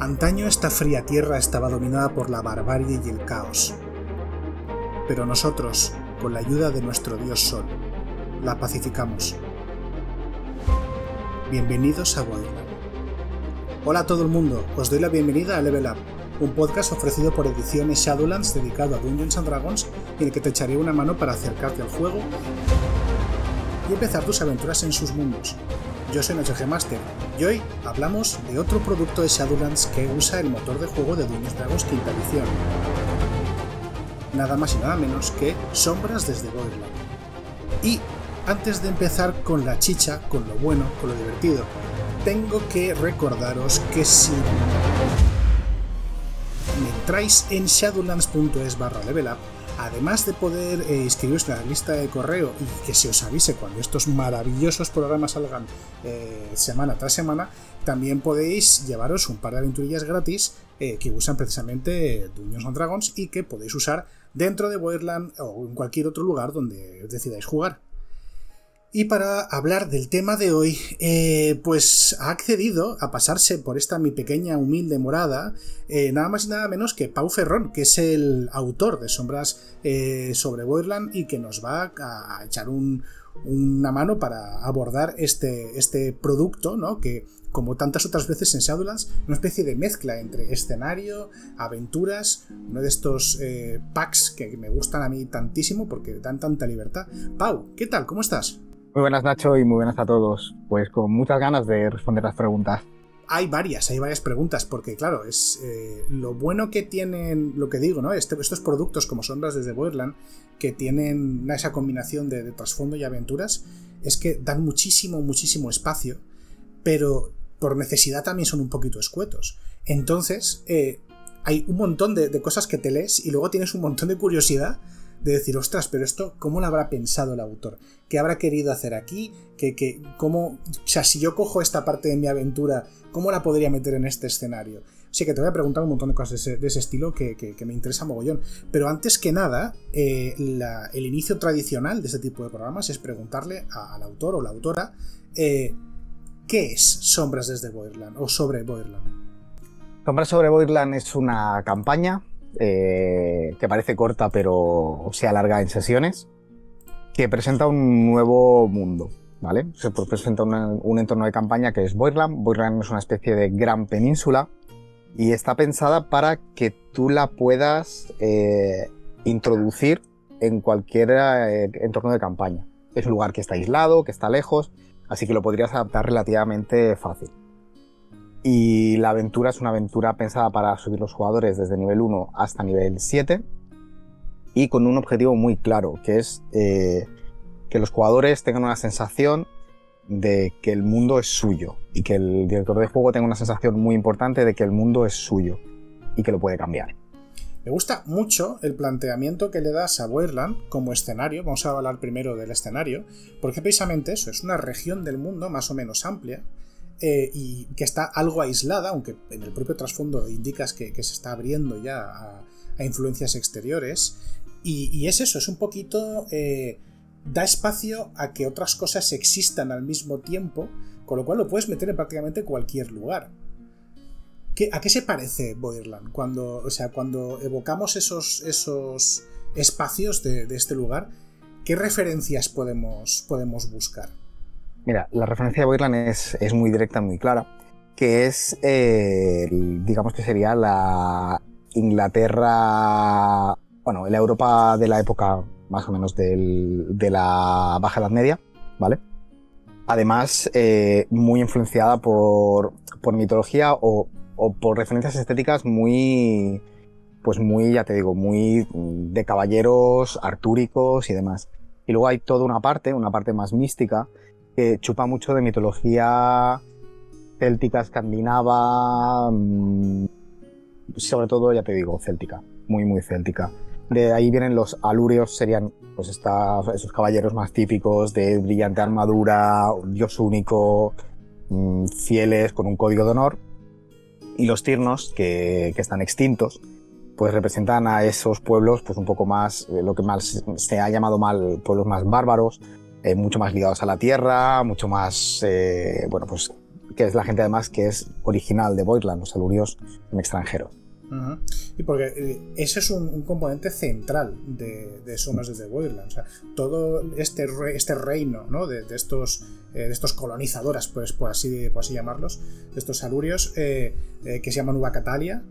Antaño esta fría tierra estaba dominada por la barbarie y el caos. Pero nosotros, con la ayuda de nuestro dios Sol, la pacificamos. Bienvenidos a Wildland. Hola a todo el mundo, os doy la bienvenida a Level Up, un podcast ofrecido por Ediciones Shadowlands dedicado a Dungeons and Dragons en el que te echaré una mano para acercarte al juego y empezar tus aventuras en sus mundos. Yo soy Noche Master y hoy hablamos de otro producto de Shadowlands que usa el motor de juego de Dungeons Dragons quinta edición. Nada más y nada menos que Sombras desde Borderland. Y antes de empezar con la chicha, con lo bueno, con lo divertido, tengo que recordaros que si entráis en shadowlands.es barra level up, además de poder eh, inscribiros en la lista de correo y que se os avise cuando estos maravillosos programas salgan eh, semana tras semana, también podéis llevaros un par de aventurillas gratis eh, que usan precisamente Dungeons and Dragons y que podéis usar dentro de Borderland o en cualquier otro lugar donde decidáis jugar. Y para hablar del tema de hoy, eh, pues ha accedido a pasarse por esta mi pequeña humilde morada, eh, nada más y nada menos que Pau Ferrón, que es el autor de Sombras eh, sobre Borderland y que nos va a echar una mano para abordar este, este producto, ¿no? Que como tantas otras veces en Shadowlands, una especie de mezcla entre escenario, aventuras, uno de estos packs que me gustan a mí tantísimo porque dan tanta libertad. Pau, ¿qué tal? ¿Cómo estás? Muy buenas Nacho y muy buenas a todos. Pues con muchas ganas de responder las preguntas. Hay varias, hay varias preguntas, porque claro, es eh, lo bueno que tienen, lo que digo, ¿no? Este, estos productos como son las desde Borderland, que tienen esa combinación de, trasfondo y aventuras, es que dan muchísimo, muchísimo espacio, pero por necesidad también son un poquito escuetos. Entonces, eh, hay un montón de, de cosas que te lees y luego tienes un montón de curiosidad de decir, ostras, pero esto, ¿cómo lo habrá pensado el autor? ¿Qué habrá querido hacer aquí? ¿Qué, cómo, o sea, si yo cojo esta parte de mi aventura, ¿cómo la podría meter en este escenario? Sí que te voy a preguntar un montón de cosas de ese, estilo que, me interesa mogollón. Pero antes que nada, eh, el inicio tradicional de este tipo de programas es preguntarle al autor o la autora eh, ¿qué es Sombras desde Borderland o sobre Borderland? Sombras sobre Borderland es una campaña eh, que parece corta pero se alarga en sesiones, que presenta un nuevo mundo. ¿Vale? Se presenta un entorno de campaña que es Boirland. Boirland es una especie de gran península y está pensada para que tú la puedas eh, introducir en cualquier eh, entorno de campaña. Es un lugar que está aislado, que está lejos, así que lo podrías adaptar relativamente fácil. Y la aventura es una aventura pensada para subir los jugadores desde nivel 1 hasta nivel 7 y con un objetivo muy claro, que es eh, que los jugadores tengan una sensación de que el mundo es suyo y que el director de juego tenga una sensación muy importante de que el mundo es suyo y que lo puede cambiar. Me gusta mucho el planteamiento que le das a Boirland como escenario. Vamos a hablar primero del escenario, porque precisamente eso es una región del mundo más o menos amplia eh, y que está algo aislada, aunque en el propio trasfondo indicas que, se está abriendo ya a, influencias exteriores. Y, es eso, es un poquito... Eh, da espacio a que otras cosas existan al mismo tiempo, con lo cual lo puedes meter en prácticamente cualquier lugar. ¿A qué se parece Boirland? Cuando, o sea, cuando evocamos esos, esos espacios de, este lugar, ¿qué referencias podemos, podemos buscar? Mira, la referencia de Boirland es, es muy directa, muy clara, que es, eh, digamos que sería la Inglaterra, bueno, la Europa de la época más o menos de la Baja Edad Media, ¿vale? Además, eh, muy influenciada por, por mitología o, o, por referencias estéticas muy, pues muy, ya te digo, muy de caballeros artúricos y demás. Y luego hay toda una parte, una parte más mística, que chupa mucho de mitología céltica, escandinava, mm, sobre todo, ya te digo, céltica, muy, muy céltica. De ahí vienen los alúreos, serían pues esos caballeros más típicos de brillante armadura, dios único, mm, fieles, con un código de honor. Y los tirnos, que, que están extintos, pues representan a esos pueblos pues un poco más, eh, lo que más se ha llamado mal, pueblos más bárbaros, eh, mucho más ligados a la tierra, mucho más, eh, bueno, pues que es la gente además que es original de Voidland, los alurios en extranjero. Y porque eh, ese es un, componente central de, de Somos desde Voidland. O sea, todo este, este reino ¿no? de, estos, eh, de estos colonizadoras, pues, por, así, por así llamarlos, de estos alurios, eh, que se llaman Ubacatalia,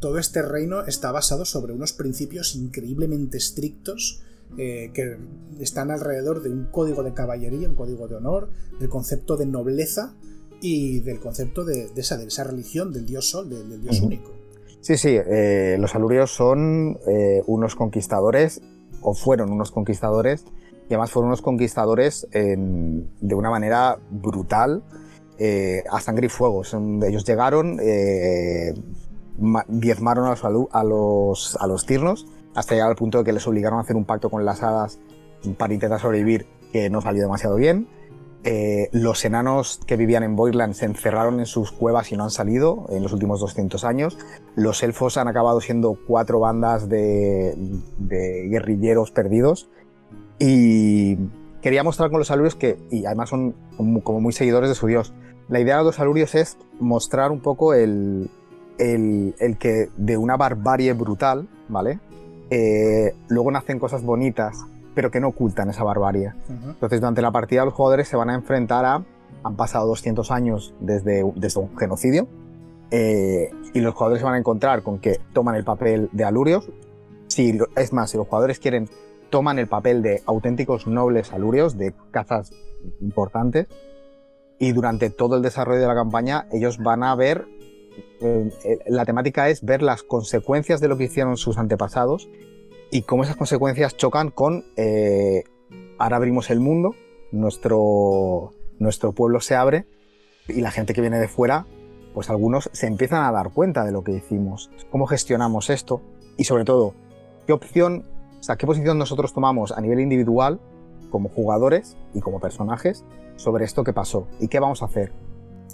todo este reino está basado sobre unos principios increíblemente estrictos. Que están alrededor de un código de caballería, un código de honor, del concepto de nobleza, y del concepto de, esa, de esa religión del dios sol, del, dios único. Sí, sí, eh, los alurios son eh, unos conquistadores, o fueron unos conquistadores, y además fueron unos conquistadores de una manera brutal, eh, a sangre y fuego. ellos llegaron, diezmaron a los, a, los, a los tirnos, hasta llegar al punto de que les obligaron a hacer un pacto con las hadas para intentar sobrevivir, que no salió demasiado bien. Eh, los enanos que vivían en Boirland se encerraron en sus cuevas y no han salido en los últimos 200 años. Los elfos han acabado siendo cuatro bandas de, guerrilleros perdidos. Y quería mostrar con los alurios que, y además son como, muy seguidores de su dios, la idea de los alurios es mostrar un poco el, el, que de una barbarie brutal, ¿vale? Eh, luego nacen cosas bonitas pero que no ocultan esa barbarie. Entonces, durante la partida los jugadores se van a enfrentar a... Han pasado 200 años desde, desde un genocidio eh, y los jugadores se van a encontrar con que toman el papel de alurios. Si, es más, si los jugadores quieren, toman el papel de auténticos nobles alurios, de cazas importantes, y durante todo el desarrollo de la campaña ellos van a ver, la temática es ver las consecuencias de lo que hicieron sus antepasados y cómo esas consecuencias chocan con eh, ahora abrimos el mundo, nuestro, nuestro pueblo se abre y la gente que viene de fuera, pues algunos se empiezan a dar cuenta de lo que hicimos, cómo gestionamos esto y sobre todo, qué opción, o sea, qué posición nosotros tomamos a nivel individual como jugadores y como personajes sobre esto que pasó y qué vamos a hacer.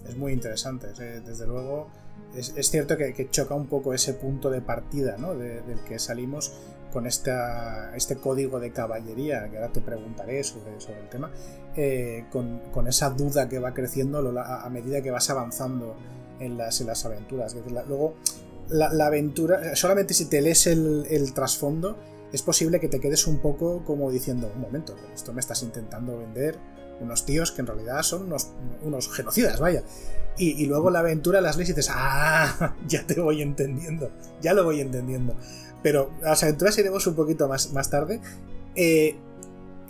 Es muy interesante, desde luego. Es, cierto que, choca un poco ese punto de partida ¿no? del que salimos con este código de caballería, que ahora te preguntaré sobre, sobre el tema, eh, con, esa duda que va creciendo a, medida que vas avanzando en las, en las aventuras. luego, la, aventura, solamente si te lees el, trasfondo, es posible que te quedes un poco como diciendo, un momento, esto me estás intentando vender unos tíos que en realidad son unos, unos genocidas, vaya. Y, y, luego la aventura las lees y dices, ah, ya te voy entendiendo, ya lo voy entendiendo. Pero a las aventuras iremos un poquito más, más tarde. Eh,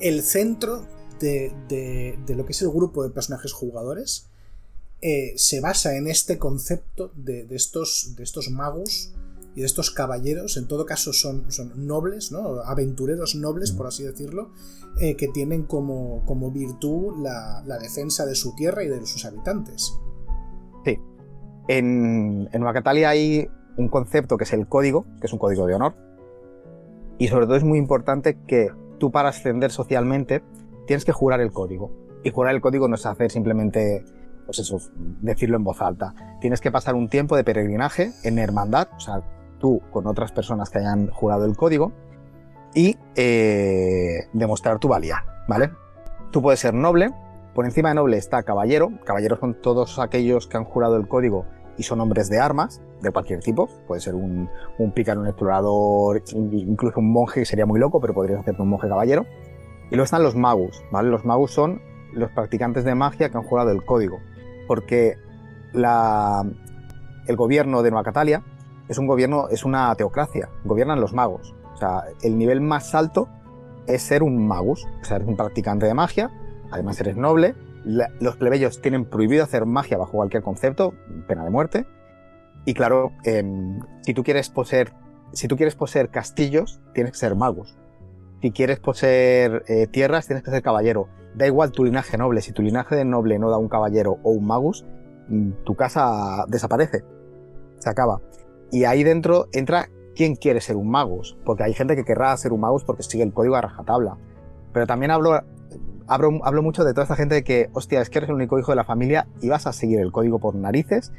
el centro de, lo que es el grupo de personajes jugadores eh, se basa en este concepto de, estos, de estos magos y de estos caballeros, en todo caso son, son nobles, ¿no? aventureros nobles, por así decirlo, eh, que tienen como, como virtud la, defensa de su tierra y de sus habitantes. Sí. En, en Macatalia hay un concepto que es el código, que es un código de honor. Y sobre todo es muy importante que tú para ascender socialmente tienes que jurar el código. Y jurar el código no es hacer simplemente, pues eso, decirlo en voz alta. Tienes que pasar un tiempo de peregrinaje en hermandad, o sea, tú con otras personas que hayan jurado el código y eh, demostrar tu valía, ¿vale? Tú puedes ser noble, por encima de noble está caballero, caballeros son todos aquellos que han jurado el código y son hombres de armas de cualquier tipo. Puede ser un, un pícaro, un explorador, incluso un monje, que sería muy loco, pero podrías hacerte un monje caballero. Y luego están los magus, ¿vale? Los magus son los practicantes de magia que han jurado el código. Porque el gobierno de Nueva Catalia es un gobierno, es una teocracia, gobiernan los magos. O sea, el nivel más alto es ser un magus, o sea, eres un practicante de magia, además eres noble, los plebeyos tienen prohibido hacer magia bajo cualquier concepto, pena de muerte. Y claro, em, si tú quieres poseer, si tú quieres poseer castillos, tienes que ser magos. Si quieres poseer eh, tierras, tienes que ser caballero. Da igual tu linaje noble. Si tu linaje de noble no da un caballero o un magus, mm, tu casa desaparece. Se acaba. Y ahí dentro entra quién quiere ser un magus. Porque hay gente que querrá ser un magus porque sigue el código a rajatabla. Pero también hablo hablo, mucho de toda esta gente de que, hostia, es que eres el único hijo de la familia y vas a seguir el código por narices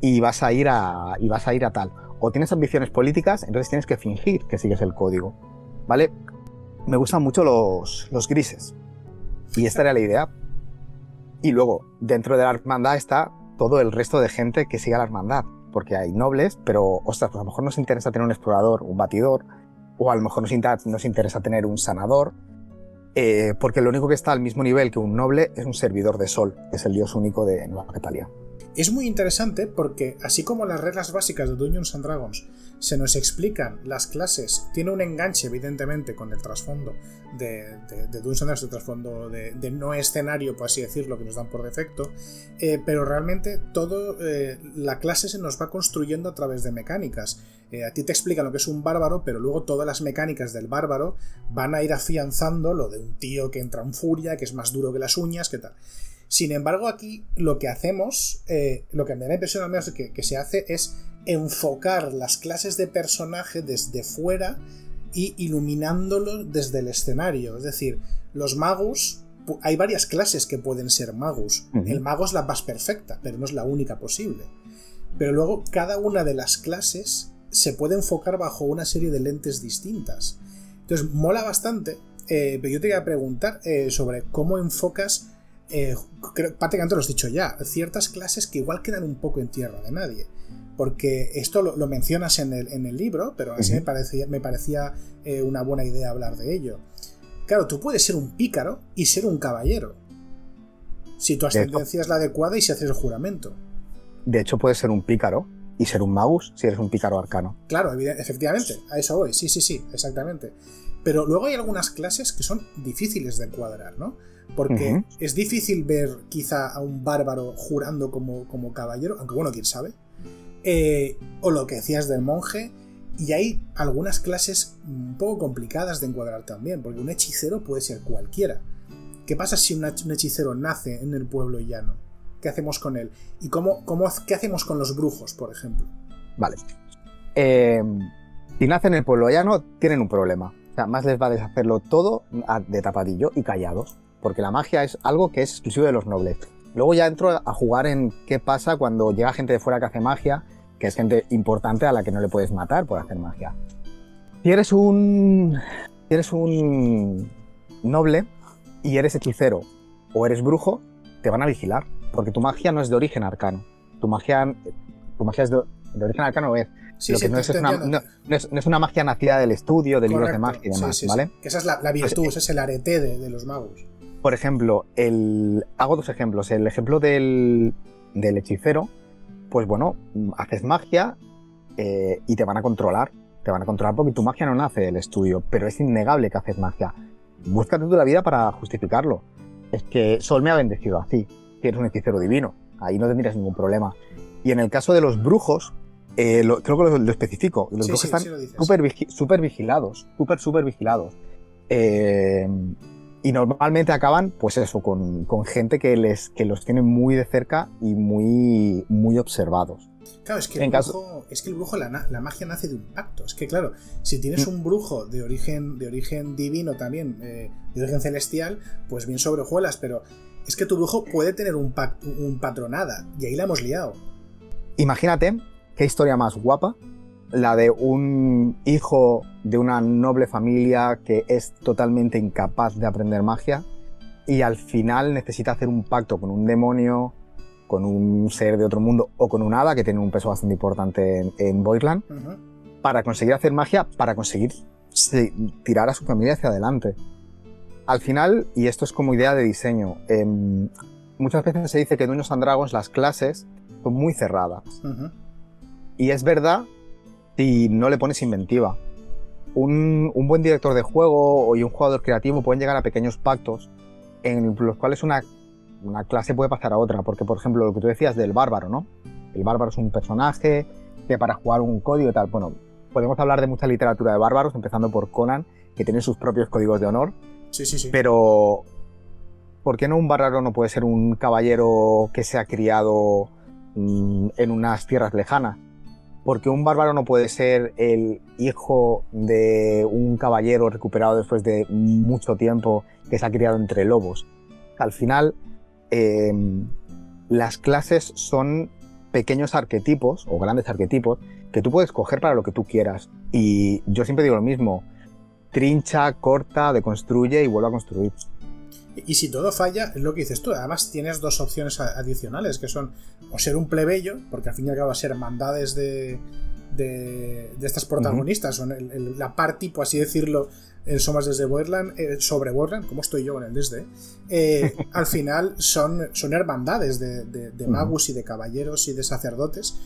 y vas a ir a, y vas a, ir a tal. O tienes ambiciones políticas, entonces tienes que fingir que sigues el código. ¿Vale? Me gustan mucho los, los grises. Y esta era la idea. Y luego, dentro de la hermandad está todo el resto de gente que sigue a la hermandad, porque hay nobles, pero, ostras, pues a lo mejor nos interesa tener un explorador, un batidor, o a lo mejor nos, interesa tener un sanador, eh, porque lo único que está al mismo nivel que un noble es un servidor de sol, que es el dios único de Nueva Catalia. Es muy interesante porque, así como las reglas básicas de Dungeons and Dragons se nos explican las clases, tiene un enganche, evidentemente, con el trasfondo de, de, Dungeons and Dragons, el trasfondo de, no escenario, por así decirlo, que nos dan por defecto, eh, pero realmente todo eh, la clase se nos va construyendo a través de mecánicas. Eh, a ti te explican lo que es un bárbaro, pero luego todas las mecánicas del bárbaro van a ir afianzando lo de un tío que entra en furia, que es más duro que las uñas, que tal. Sin embargo, aquí lo que hacemos, eh, lo que me da la impresión al menos que, que se hace es enfocar las clases de personaje desde fuera y iluminándolo desde el escenario. Es decir, los magos, hay varias clases que pueden ser magos. El mago es la más perfecta, pero no es la única posible. Pero luego cada una de las clases se puede enfocar bajo una serie de lentes distintas. Entonces, mola bastante. Eh, pero yo te voy a preguntar eh, sobre cómo enfocas eh, prácticamente lo has dicho ya, ciertas clases que igual quedan un poco en tierra de nadie. Porque esto lo, mencionas en el, libro, pero así me parecía, me parecía eh, una buena idea hablar de ello. Claro, tú puedes ser un pícaro y ser un caballero. Si tu ascendencia es la adecuada y si haces el juramento. De hecho, puedes ser un pícaro y ser un magus si eres un pícaro arcano. Claro, efectivamente, a eso voy, sí, sí, sí, exactamente. Pero luego hay algunas clases que son difíciles de encuadrar, ¿no? Porque es difícil ver quizá a un bárbaro jurando como, como caballero, aunque bueno, quién sabe. Eh, o lo que decías del monje. Y hay algunas clases un poco complicadas de encuadrar también, porque un hechicero puede ser cualquiera. ¿Qué pasa si un hechicero nace en el pueblo llano? ¿Qué hacemos con él? ¿Y cómo, cómo qué hacemos con los brujos, por ejemplo? Vale. Eh, si nace en el pueblo llano, tienen un problema. O sea, más les vale hacerlo todo de tapadillo y callados porque la magia es algo que es exclusivo de los nobles. Luego ya entro a jugar en qué pasa cuando llega gente de fuera que hace magia, que es gente importante a la que no le puedes matar por hacer magia. Si eres un. Si eres un noble y eres hechicero o eres brujo, te van a vigilar. Porque tu magia no es de origen arcano. Tu magia, tu magia es de, origen arcano es. Lo que no, es, una, no, es, una, magia nacida del estudio, de libros de magia y demás, ¿vale? Esa es la, virtud, pues, ese es el arete de los magos por ejemplo, el, hago dos ejemplos. El ejemplo del, hechicero, pues bueno, haces magia eh, y te van a controlar. Te van a controlar porque tu magia no nace del estudio, pero es innegable que haces magia. Búscate tú la vida para justificarlo. Es que Sol me ha bendecido así, que eres un hechicero divino. Ahí no tendrías ningún problema. Y en el caso de los brujos, eh, creo que lo, especifico. Los brujos están súper vigilados, súper, súper vigilados. Eh, y normalmente acaban, pues eso, con, gente que, les, que los tiene muy de cerca y muy, muy observados. Claro, es que el brujo, es que el brujo la, magia nace de un pacto. Es que, claro, si tienes mm. un brujo de origen, de origen divino también, eh, de origen celestial, pues bien sobrejuelas, pero es que tu brujo puede tener un, un patronada, y ahí la hemos liado. Imagínate qué historia más guapa la de un hijo de una noble familia que es totalmente incapaz de aprender magia y al final necesita hacer un pacto con un demonio, con un ser de otro mundo o con un hada que tiene un peso bastante importante en, en para conseguir hacer magia, para conseguir tirar a su familia hacia adelante. Al final, y esto es como idea de diseño, em, muchas veces se dice que en Dungeons and Dragons las clases son muy cerradas. Y es verdad si no le pones inventiva. Un, buen director de juego y un jugador creativo pueden llegar a pequeños pactos en los cuales una, clase puede pasar a otra. Porque, por ejemplo, lo que tú decías del bárbaro, ¿no? El bárbaro es un personaje que para jugar un código y tal. Bueno, podemos hablar de mucha literatura de bárbaros, empezando por Conan, que tiene sus propios códigos de honor. Sí, sí, sí. Pero, ¿por qué no un bárbaro no puede ser un caballero que se ha criado mm, en unas tierras lejanas? Porque un bárbaro no puede ser el hijo de un caballero recuperado después de mucho tiempo que se ha criado entre lobos. Al final, em, las clases son pequeños arquetipos o grandes arquetipos que tú puedes coger para lo que tú quieras. Y yo siempre digo lo mismo, trincha, corta, deconstruye y vuelve a construir. Y si todo falla, es lo que dices tú. Además, tienes dos opciones adicionales, que son o ser un plebeyo, porque al fin y al cabo a ser hermandades de, de, estas protagonistas, son la party, por así decirlo, en Somas desde Borderland, eh, sobre Borderland, como estoy yo en el desde, eh, al final son, son hermandades de, de, magus y de caballeros y de sacerdotes.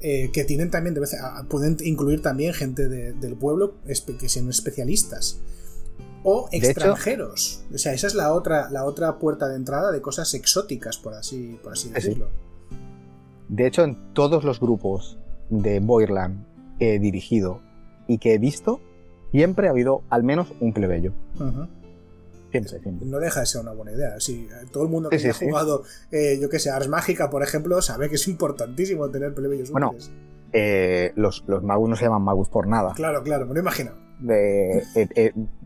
Eh, que tienen también, de vez, pueden incluir también gente del pueblo que sean especialistas o extranjeros. o sea, esa es la otra, la otra puerta de entrada de cosas exóticas, por así, por así decirlo. De hecho, en todos los grupos de Boirland que he dirigido y que he visto, siempre ha habido al menos un plebeyo. Siempre, siempre. No deja de ser una buena idea. Si todo el mundo que ha jugado, eh, yo que sé, Ars Mágica, por ejemplo, sabe que es importantísimo tener plebeyos bueno, eh, los, los magus no se llaman magus por nada. Claro, claro, me lo imagino. Eh,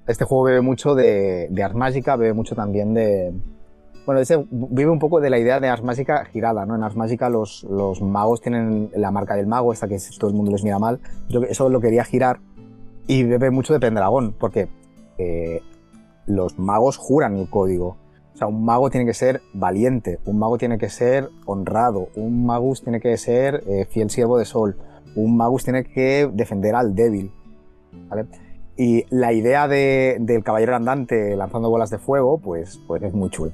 este juego bebe mucho de, de Ars Mágica, bebe mucho también de, bueno, ese vive un poco de la idea de Ars Mágica girada, ¿no? En Ars Mágica los, los magos tienen la marca del mago, esta que todo el mundo les mira mal. Yo eso lo quería girar y bebe mucho de Pendragón, porque eh, los magos juran el código. O sea, un mago tiene que ser valiente, un mago tiene que ser honrado, un magus tiene que ser eh, fiel siervo de sol, un magus tiene que defender al débil. ¿vale? Y la idea de, del caballero andante lanzando bolas de fuego, pues, pues es muy chula.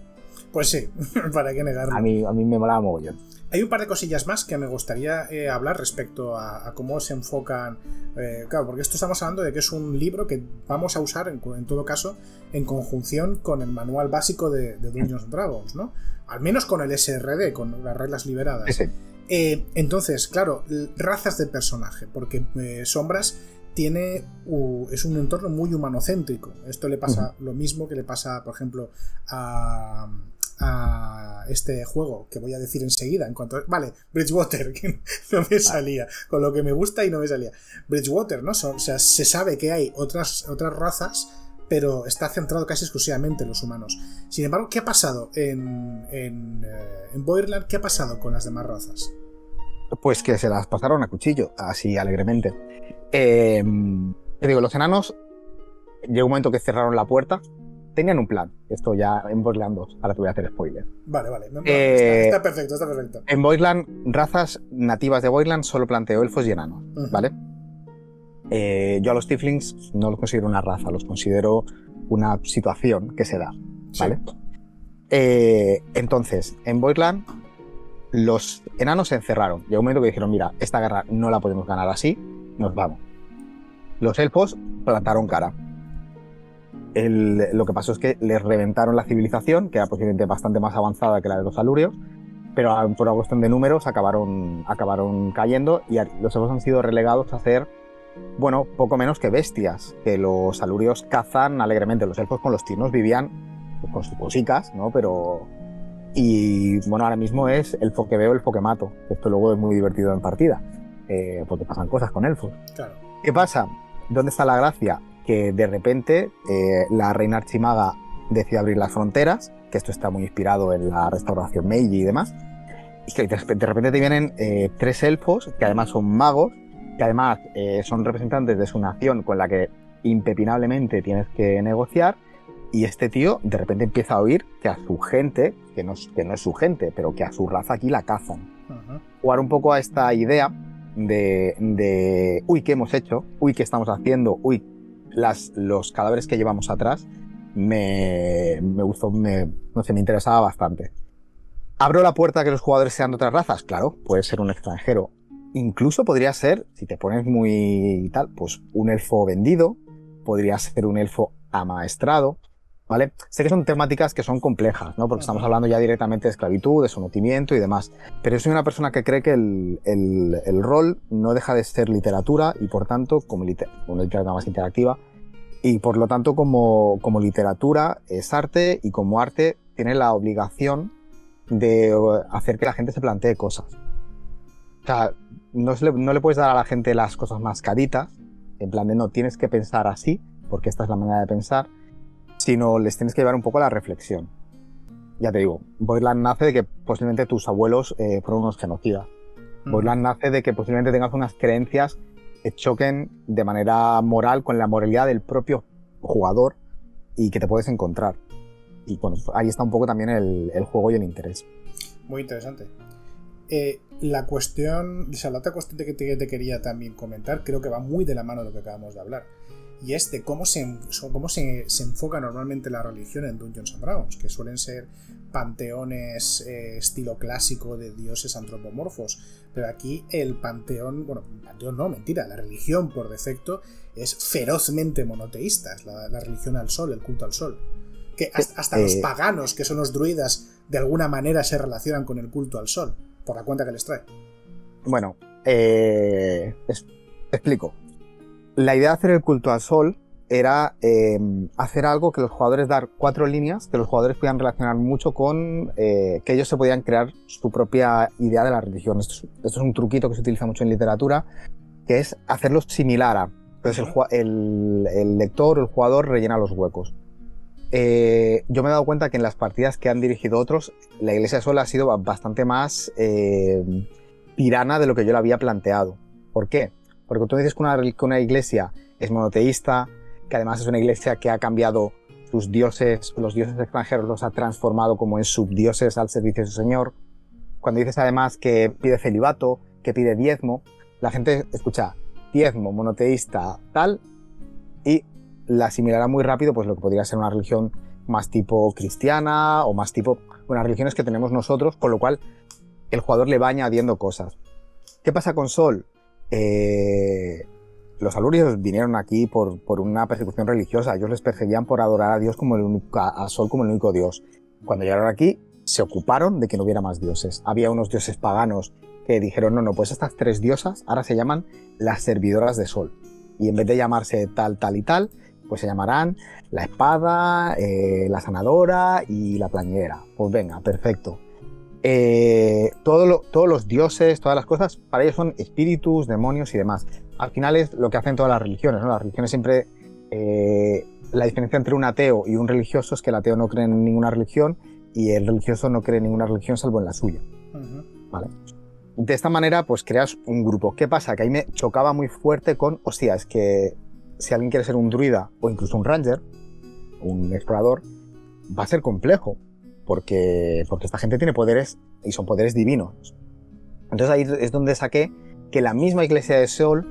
Pues sí, para qué negarlo. A mí, a mí me molaba mogollón. Hay un par de cosillas más que me gustaría eh, hablar respecto a, cómo se enfocan. Eh, claro, porque esto estamos hablando de que es un libro que vamos a usar, en, todo caso, en conjunción con el manual básico de, de Dungeons Dragons, ¿no? Al menos con el SRD, con las reglas liberadas. Sí. Eh, entonces, claro, razas de personaje, porque Sombras tiene es un entorno muy humanocéntrico. Esto le pasa lo mismo que le pasa, por ejemplo, a, a este juego que voy a decir enseguida en cuanto vale Bridgewater que no me salía con lo que me gusta y no me salía. Bridgewater no o sea se sabe que hay otras otras razas pero está centrado casi exclusivamente en los humanos. Sin embargo qué ha pasado en en, eh, en qué ha pasado con las demás razas pues que se las pasaron a cuchillo así alegremente eh, digo los enanos llegó un momento que cerraron la puerta tenían un plan. Esto ya en Borderland 2. Ahora te voy a hacer spoiler. Vale, vale. Eh, está, perfecto, está perfecto. En Borderland, razas nativas de Borderland solo planteo elfos y enanos. ¿Vale? Eh, yo a los Tieflings no los considero una raza, los considero una situación que se da. ¿Vale? Eh, entonces, en Borderland, los enanos se encerraron. Llegó un momento que dijeron: Mira, esta guerra no la podemos ganar así, nos vamos. Los elfos plantaron cara lo que pasó es que les reventaron la civilización, que era posiblemente bastante más avanzada que la de los alurios, pero por cuestión de números acabaron, acabaron cayendo y los elfos han sido relegados a ser, bueno, poco menos que bestias, que los alurios cazan alegremente. Los elfos con los tinos vivían pues, con sus cositas, ¿no? Pero... Y bueno, ahora mismo es el que veo, el que mato. Esto luego es muy divertido en partida, eh, porque pasan cosas con elfos. ¿Qué pasa? ¿Dónde está la gracia? que de repente eh, la reina archimaga decide abrir las fronteras, que esto está muy inspirado en la restauración Meiji y demás, y que de repente te vienen eh, tres elfos, que además son magos, que además son representantes de su nación con la que impepinablemente tienes que negociar, y este tío de repente empieza a oír que a su gente, que no, que no es su gente, pero que a su raza aquí la cazan. Jugar un poco a esta idea de, uy, ¿qué hemos hecho? Uy, ¿qué estamos haciendo? Uy, los cadáveres que llevamos atrás me, gustó, me, no sé, me interesaba bastante. ¿Abro la puerta a que los jugadores sean de otras razas? Claro, puede ser un extranjero. Incluso podría ser, si te pones muy tal, pues un elfo vendido, podría ser un elfo amaestrado, ¿vale? Sé que son temáticas que son complejas, ¿no? Porque estamos hablando ya directamente de esclavitud, de sometimiento y demás. Pero yo soy una persona que cree que el, rol no deja de ser literatura y por tanto, como una literatura más interactiva, y por lo tanto como, como literatura es arte y como arte tiene la obligación de hacer que la gente se plantee cosas. O sea, no, no le puedes dar a la gente las cosas más caritas, en plan de no, tienes que pensar así, porque esta es la manera de pensar, sino les tienes que llevar un poco a la reflexión. Ya te digo, Boyland nace de que posiblemente tus abuelos eh, fueron unos genocidas. Mm. nace de que posiblemente tengas unas creencias que choquen de manera moral con la moralidad del propio jugador y que te puedes encontrar. y bueno, ahí está un poco también el, juego y el interés. Muy interesante. Eh, la cuestión, o sea, la otra cuestión que te, quería también comentar, creo que va muy de la mano de lo que acabamos de hablar. Y es de cómo se, cómo se, enfoca normalmente la religión en Dungeons and Dragons, que suelen ser panteones eh, estilo clásico de dioses antropomorfos. Pero aquí el panteón, bueno, panteón no, mentira, la religión por defecto es ferozmente monoteísta, es la, religión al sol, el culto al sol. Que hasta, los eh, paganos, que son los druidas, de alguna manera se relacionan con el culto al sol, por la cuenta que les trae. Bueno, eh, explico. La idea de hacer el culto al sol era em, hacer algo que los jugadores dar cuatro líneas, que los jugadores pudieran relacionar mucho con eh, que ellos se podían crear su propia idea de la religión. Esto es, un truquito que se utiliza mucho en literatura, que es hacerlo similar a. Entonces el, el, lector o el jugador rellena los huecos. Eh, yo me he dado cuenta que en las partidas que han dirigido otros, la Iglesia Sol ha sido bastante más eh, tirana de lo que yo le había planteado. ¿Por qué? Porque tú dices que una, una iglesia es monoteísta, que además es una iglesia que ha cambiado sus dioses, los dioses extranjeros los ha transformado como en subdioses al servicio de su Señor. Cuando dices además que pide celibato, que pide diezmo, la gente escucha diezmo, monoteísta, tal, y la asimilará muy rápido pues lo que podría ser una religión más tipo cristiana o más tipo unas religiones que tenemos nosotros, con lo cual el jugador le va añadiendo cosas. ¿Qué pasa con Sol? Eh, los alurios vinieron aquí por, por, una persecución religiosa. Ellos les perseguían por adorar a Dios como el único, a Sol como el único Dios. Cuando llegaron aquí, se ocuparon de que no hubiera más dioses. Había unos dioses paganos que dijeron, no, no, pues estas tres diosas ahora se llaman las servidoras de Sol. Y en vez de llamarse tal, tal y tal, pues se llamarán la espada, eh, la sanadora y la plañidera. Pues venga, perfecto. Eh, todos los dioses, todas las cosas, para ellos son espíritus, demonios y demás. Al final es lo que hacen todas las religiones, ¿no? Las religiones siempre... Eh, la diferencia entre un ateo y un religioso es que el ateo no cree en ninguna religión y el religioso no cree en ninguna religión salvo en la suya. ¿Vale? De esta manera, pues creas un grupo. ¿Qué pasa? Que ahí me chocaba muy fuerte con, hostia, es que si alguien quiere ser un druida o incluso un ranger, un explorador, va a ser complejo porque, porque esta gente tiene poderes y son poderes divinos. Entonces ahí es donde saqué que la misma iglesia de Sol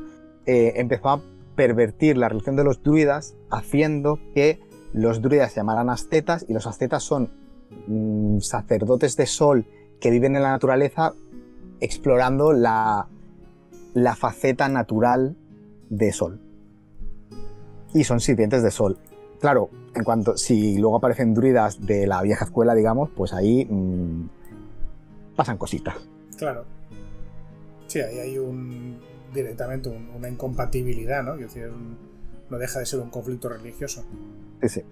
eh, empezó a pervertir la religión de los druidas haciendo que los druidas se llamaran ascetas y los ascetas son mm, sacerdotes de Sol que viven en la naturaleza explorando la, la faceta natural de Sol. Y son sirvientes de Sol. Claro, en cuanto si luego aparecen druidas de la vieja escuela, digamos, pues ahí mm, pasan cositas. Claro. Sí, ahí hay un directamente una incompatibilidad, ¿no? Es decir, no deja de ser un conflicto religioso. Sí, sí.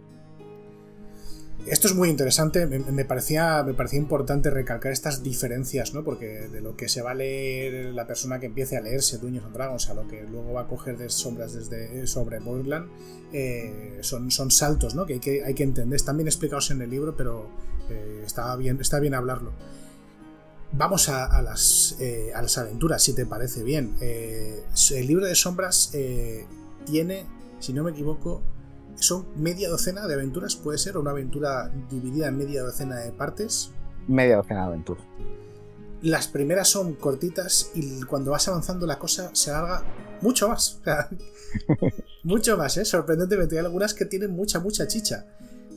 Esto es muy interesante, me, parecía, me parecía importante recalcar estas diferencias, ¿no? Porque de lo que se va a leer la persona que empiece a leerse Dungeons and Dragons a lo que luego va a coger de sombras desde sobre Borderland, eh, son, son saltos, ¿no? Que hay, que hay que entender. Están bien explicados en el libro, pero eh, está, bien, está bien hablarlo. Vamos a, las, eh, a las aventuras, si te parece bien. el libro de sombras tiene, si no me equivoco, son media docena de aventuras, puede ser, o una aventura dividida en media docena de partes. Media docena de aventuras. Las primeras son cortitas y cuando vas avanzando la cosa se alarga mucho más. mucho más, ¿eh? Sorprendentemente. Hay algunas que tienen mucha, mucha chicha.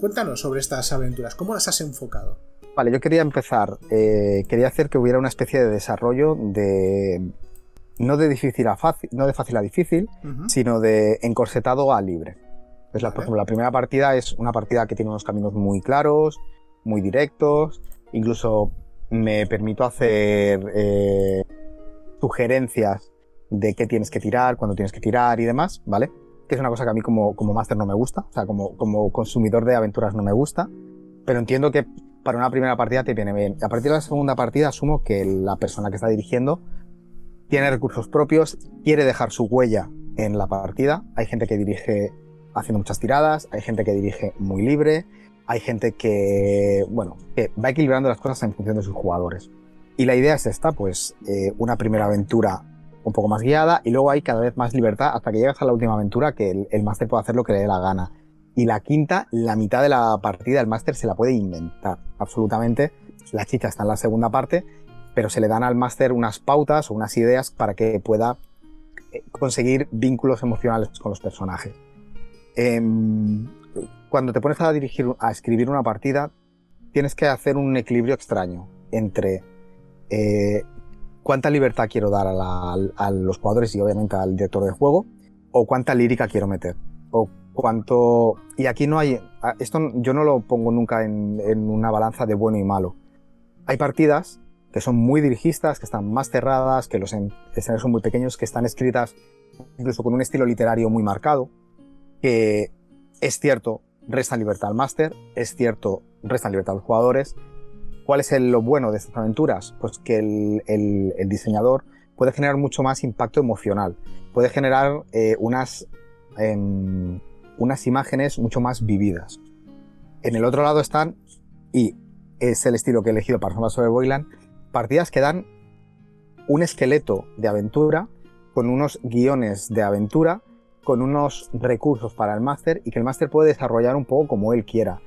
Cuéntanos sobre estas aventuras, ¿cómo las has enfocado? Vale, yo quería empezar, eh, quería hacer que hubiera una especie de desarrollo de no de difícil a fácil, no de fácil a difícil, sino de encorsetado a libre. Pues la, por ejemplo, la primera partida es una partida que tiene unos caminos muy claros, muy directos, incluso me permito hacer eh, sugerencias de qué tienes que tirar, cuándo tienes que tirar y demás, ¿vale? Que es una cosa que a mí como, como máster no me gusta, o sea, como, como consumidor de aventuras no me gusta, pero entiendo que para una primera partida te viene bien. A partir de la segunda partida asumo que la persona que está dirigiendo tiene recursos propios, quiere dejar su huella en la partida. Hay gente que dirige haciendo muchas tiradas, hay gente que dirige muy libre, hay gente que, bueno, que va equilibrando las cosas en función de sus jugadores. Y la idea es esta, pues eh, una primera aventura un poco más guiada y luego hay cada vez más libertad hasta que llegas a la última aventura que el, el máster puede hacer lo que le dé la gana. Y la quinta, la mitad de la partida, el máster se la puede inventar, absolutamente. La chicha está en la segunda parte, pero se le dan al máster unas pautas o unas ideas para que pueda eh, conseguir vínculos emocionales con los personajes. Em, cuando te pones a dirigir, a escribir una partida, tienes que hacer un equilibrio extraño entre eh, cuánta libertad quiero dar a, los jugadores y obviamente al director de juego, o cuánta lírica quiero meter, o cuánto... Y aquí no hay... Esto yo no lo pongo nunca en, en una balanza de bueno y malo. Hay partidas que son muy dirigistas, que están más cerradas, que los escenarios son muy pequeños, que están escritas incluso con un estilo literario muy marcado, que es cierto, resta libertad al máster, es cierto, resta libertad a los jugadores. ¿Cuál es lo bueno de estas aventuras? Pues que el, diseñador puede generar mucho más impacto emocional, puede generar eh, unas, em, unas imágenes mucho más vividas. En el otro lado están, y es el estilo que he elegido para Sombras sobre Boyland, partidas que dan un esqueleto de aventura con unos guiones de aventura con unos recursos para el máster y que el máster puede desarrollar un poco como él quiera.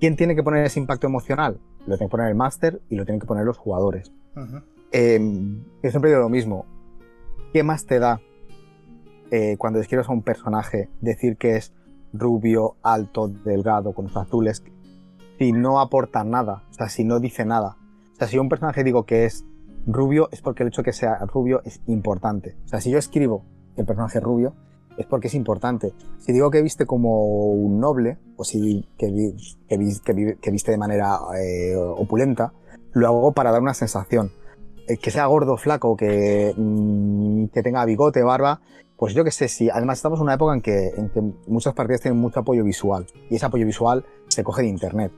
¿Quién tiene que poner ese impacto emocional? Lo tiene que poner el máster y lo tienen que poner los jugadores. Em, yo siempre digo lo mismo. ¿Qué más te da eh, cuando describes a un personaje decir que es rubio, alto, delgado, con los azules, si no aporta nada? O sea, si no dice nada. O sea, si un personaje digo que es rubio, es porque el hecho de que sea rubio es importante. O sea, si yo escribo el personaje rubio, es porque es importante. Si digo que viste como un noble, o si que, viste de manera eh, opulenta, lo hago para dar una sensación. Eh, que sea gordo, flaco, que, mm, que tenga bigote, barba, pues yo que sé, si además estamos en una época en que, en muchas partidas tienen mucho apoyo visual, y ese apoyo visual se coge de internet.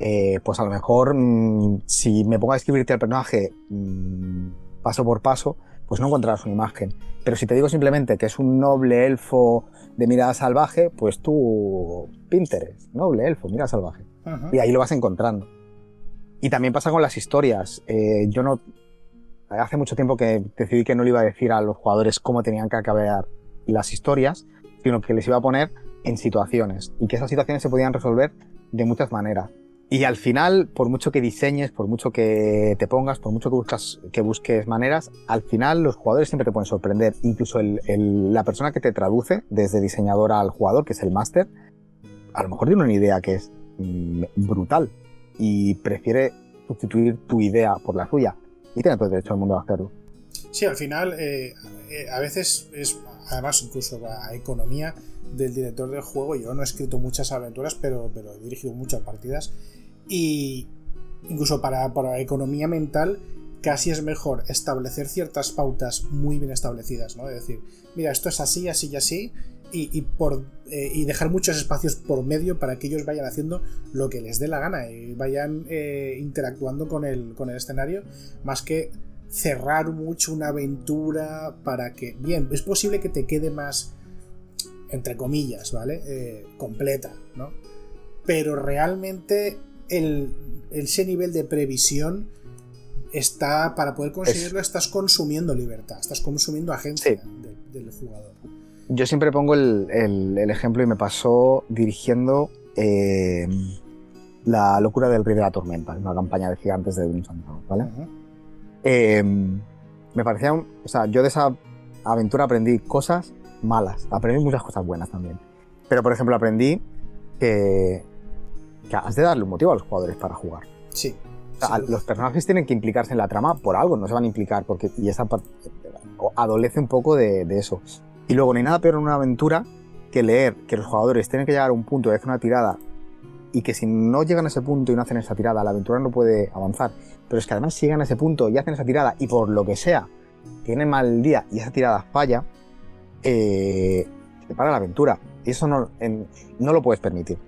Eh, pues a lo mejor mm, si me pongo a escribirte al personaje mm, paso por paso, pues no encontrarás una imagen. Pero si te digo simplemente que es un noble elfo de mirada salvaje, pues tú Pinterest, noble elfo, mirada salvaje. Y ahí lo vas encontrando. Y también pasa con las historias. Eh, yo no... Hace mucho tiempo que decidí que no le iba a decir a los jugadores cómo tenían que acabar las historias, sino que les iba a poner en situaciones y que esas situaciones se podían resolver de muchas maneras. Y al final, por mucho que diseñes, por mucho que te pongas, por mucho que, buscas, que busques maneras, al final los jugadores siempre te pueden sorprender. Incluso la persona que te traduce, desde diseñador al jugador, que es el máster, a lo mejor tiene una idea que es mm, brutal y prefiere sustituir tu idea por la suya. Y tiene todo el derecho del mundo a hacerlo. Sí, al final, eh, eh, a veces es, además, incluso la economía del director del juego. Yo no he escrito muchas aventuras, pero, pero he dirigido muchas partidas. Y incluso para, para economía mental, casi es mejor establecer ciertas pautas muy bien establecidas, ¿no? Es decir, mira, esto es así, así y así, y, por, eh, y dejar muchos espacios por medio para que ellos vayan haciendo lo que les dé la gana y vayan eh, interactuando con el, con el escenario, más que cerrar mucho una aventura para que, bien, es posible que te quede más, entre comillas, ¿vale? Eh, completa, ¿no? Pero realmente el, ese nivel de previsión está, para poder conseguirlo, estás consumiendo libertad, estás consumiendo agencia del, jugador. Yo siempre pongo el, ejemplo y me pasó dirigiendo eh, La locura del rey de la tormenta, una campaña de gigantes de Dungeons ¿vale? Eh, me parecía, o sea, yo de esa aventura aprendí cosas malas, aprendí muchas cosas buenas también. Pero, por ejemplo, aprendí que que has de darle un motivo a los jugadores para jugar. Sí. los personajes tienen que implicarse en la trama por algo, no se van a implicar porque y esa parte adolece un poco de, eso. Y luego no hay nada peor en una aventura que leer que los jugadores tienen que llegar a un punto de hacer una tirada y que si no llegan a ese punto y no hacen esa tirada, la aventura no puede avanzar. Pero es que además si llegan a ese punto y hacen esa tirada y por lo que sea tienen mal día y esa tirada falla, eh, te para la aventura. Y eso no, no lo puedes permitir.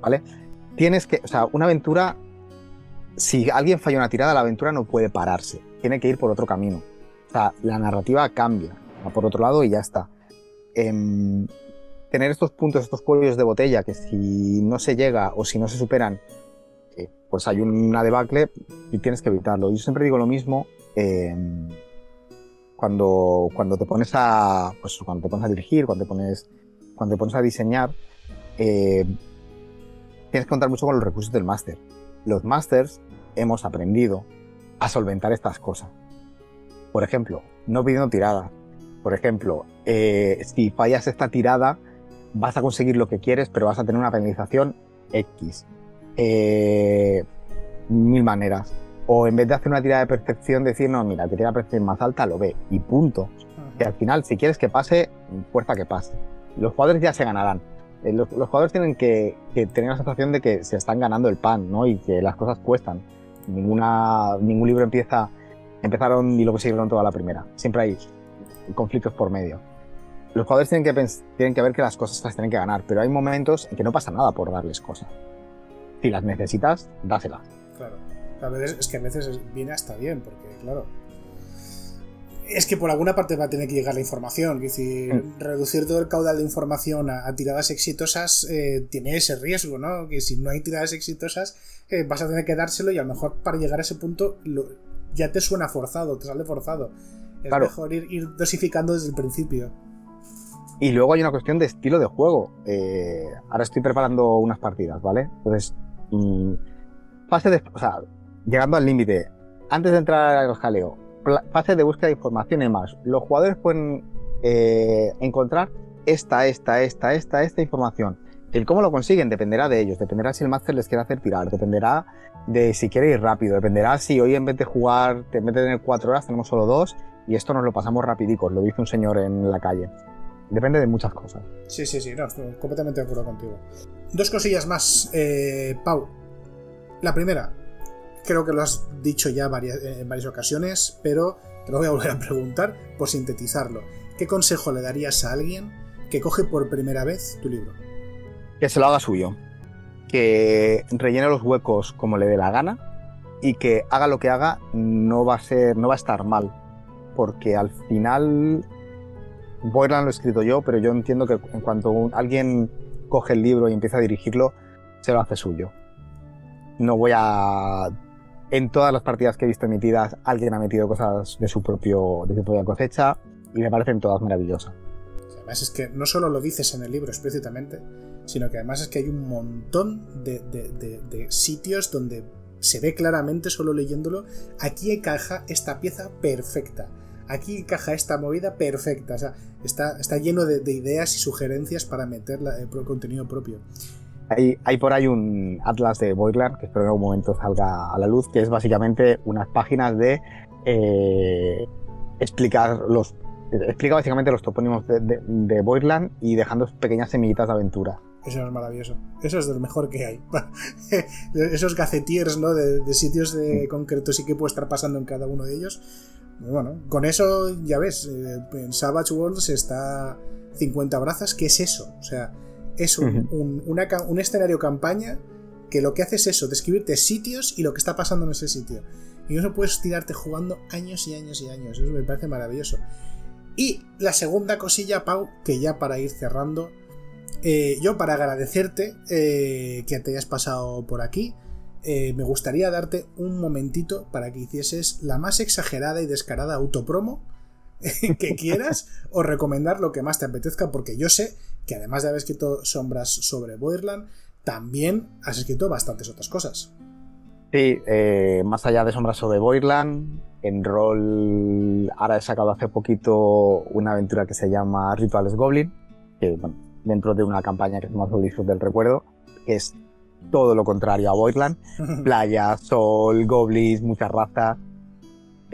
¿Vale? Tienes que, o sea, una aventura, si alguien falla una tirada, la aventura no puede pararse, tiene que ir por otro camino. O sea, la narrativa cambia, va por otro lado y ya está. Em, tener estos puntos, estos cuellos de botella, que si no se llega o si no se superan, eh, pues hay una debacle y tienes que evitarlo. Yo siempre digo lo mismo em, cuando, cuando te pones a, pues, cuando te pones a dirigir, cuando te pones, cuando te pones a diseñar, eh, tienes que contar mucho con los recursos del máster. Los másters hemos aprendido a solventar estas cosas. Por ejemplo, no pidiendo tirada. Por ejemplo, eh, si fallas esta tirada, vas a conseguir lo que quieres, pero vas a tener una penalización X. Eh, mil maneras. O en vez de hacer una tirada de percepción, decir, no, mira, que tiene la percepción más alta, lo ve. Y punto. Que al final, si quieres que pase, fuerza que pase. Los jugadores ya se ganarán. Eh, los, jugadores tienen que, tener la sensación de que se están ganando el pan, ¿no? Y que las cosas cuestan. Ninguna, ningún libro empieza, empezaron y lo consiguieron toda la primera. Siempre hay conflictos por medio. Los jugadores tienen que, tienen que ver que las cosas las tienen que ganar, pero hay momentos en que no pasa nada por darles cosas. Si las necesitas, dáselas. Claro. A veces, es que a veces viene hasta bien, porque claro, es que por alguna parte va a tener que llegar la información. Es decir, mm. reducir todo el caudal de información a, tiradas exitosas eh, tiene ese riesgo, ¿no? Que si no hay tiradas exitosas, eh, vas a tener que dárselo y a lo mejor para llegar a ese punto ya te suena forzado, te sale forzado. Es mejor ir, dosificando desde el principio. Y luego hay una cuestión de estilo de juego. Eh, ahora estoy preparando unas partidas, ¿vale? Entonces, mm, fase de. O sea, llegando al límite, antes de entrar al jaleo, fase de búsqueda de información y más. Los jugadores pueden eh, encontrar esta, esta, esta, esta, esta información. El cómo lo consiguen dependerá de ellos, dependerá si el máster les quiere hacer tirar, dependerá de si quiere ir rápido, dependerá si hoy en vez de jugar, en vez de tener cuatro horas, tenemos solo dos y esto nos lo pasamos rapidicos, lo dice un señor en la calle. Depende de muchas cosas. Sí, sí, sí, no, estoy completamente de acuerdo contigo. Dos cosillas más, eh, Pau. La primera, creo que lo has dicho ya eh, en varias ocasiones, pero te lo voy a volver a preguntar por sintetizarlo. ¿Qué consejo le darías a alguien que coge por primera vez tu libro? Que se lo haga suyo. Que rellene los huecos como le dé la gana y que haga lo que haga no va a ser, no va a estar mal. Porque al final Boylan lo he escrito yo, pero yo entiendo que en cuanto alguien coge el libro y empieza a dirigirlo, se lo hace suyo. No voy a en todas las partidas que he visto emitidas, alguien ha metido cosas de su, propio, de su propia cosecha y me parecen todas maravillosas. Además es que no solo lo dices en el libro explícitamente, sino que además es que hay un montón de, sitios donde se ve claramente, solo leyéndolo, aquí encaja esta pieza perfecta. Aquí encaja esta movida perfecta. O sea, está, está lleno de, ideas y sugerencias para meter el contenido propio. Hay, por ahí un atlas de Boiler, que espero en algún momento salga a la luz, que es básicamente unas páginas de eh, explicar los explica básicamente los topónimos de, de, y dejando pequeñas semillitas de aventura. Eso es maravilloso. Eso es lo mejor que hay. Esos gacetiers, ¿no? De, sitios de concretos y qué puede estar pasando en cada uno de ellos. Bueno, con eso ya ves, eh, en Savage Worlds está 50 brazas, ¿qué es eso? O sea, es un, escenario campaña que lo que hace es eso, describirte sitios y lo que está pasando en ese sitio. Y eso puedes tirarte jugando años y años y años. Eso me parece maravilloso. Y la segunda cosilla, Pau, que ya para ir cerrando, eh, yo para agradecerte eh, que te hayas pasado por aquí, eh, me gustaría darte un momentito para que hicieses la más exagerada y descarada autopromo que quieras o recomendar lo que más te apetezca, porque yo sé que además de haber escrito sombras sobre Boirland, también has escrito bastantes otras cosas. Sí, eh, más allá de sombras sobre Boirland, en rol ahora he sacado hace poquito una aventura que se llama Rituales Goblin, que dentro de una campaña que se llama Discos del Recuerdo, que es todo lo contrario a Boirland. Playa, sol, goblins, muchas razas.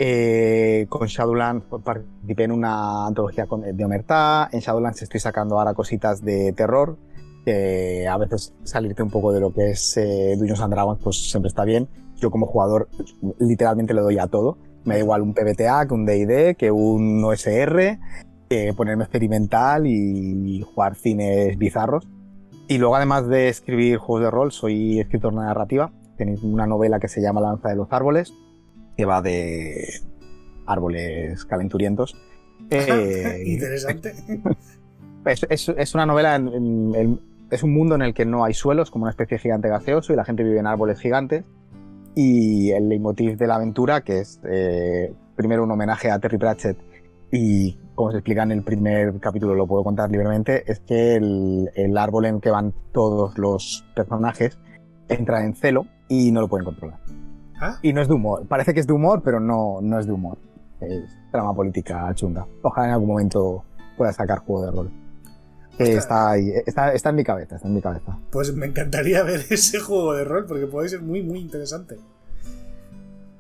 Eh, con Shadowlands participé en una antología de Omertá. En Shadowlands estoy sacando ahora cositas de terror. A veces salirte un poco de lo que es eh, Dungeons and Dragons, pues siempre está bien. Yo como jugador literalmente le doy a todo. Me da igual un PBTA que un DD, que un OSR, que ponerme experimental y jugar cines bizarros. Y luego además de escribir juegos de rol, soy escritor de narrativa. Tenéis una novela que se llama Lanza de los Árboles, que va de árboles calenturientos. Eh, Interesante. Es, una novela, es un mundo en el que no hay suelos, como una especie de gigante gaseoso, y la gente vive en árboles gigantes. Y el leitmotiv de la aventura, que es eh, primero un homenaje a Terry Pratchett y como se explica en el primer capítulo, lo puedo contar libremente, es que el, el árbol en que van todos los personajes entra en celo y no lo pueden controlar. Ah, Y no es de humor. Parece que es de humor, pero no, no es de humor. Es trama política chunga. Ojalá en algún momento pueda sacar juego de rol. Que está ahí, está, está en mi cabeza, está en mi cabeza. pues me encantaría ver ese juego de rol porque puede ser muy, muy interesante.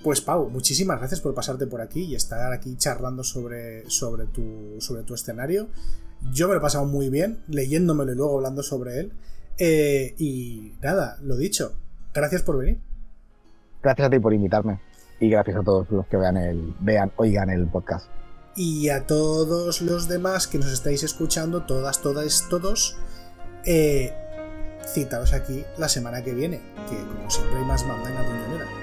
Pues Pau, muchísimas gracias por pasarte por aquí y estar aquí charlando sobre, sobre, tu, sobre tu escenario. Yo me lo he pasado muy bien, leyéndomelo y luego hablando sobre él. Eh, y nada, lo dicho, gracias por venir. Gracias a ti por invitarme. Y gracias a todos los que vean el, vean, oigan el podcast. Y a todos los demás que nos estáis escuchando, todas, todas, todos, eh, citaros aquí la semana que viene, que como siempre hay más manda en la riñonera.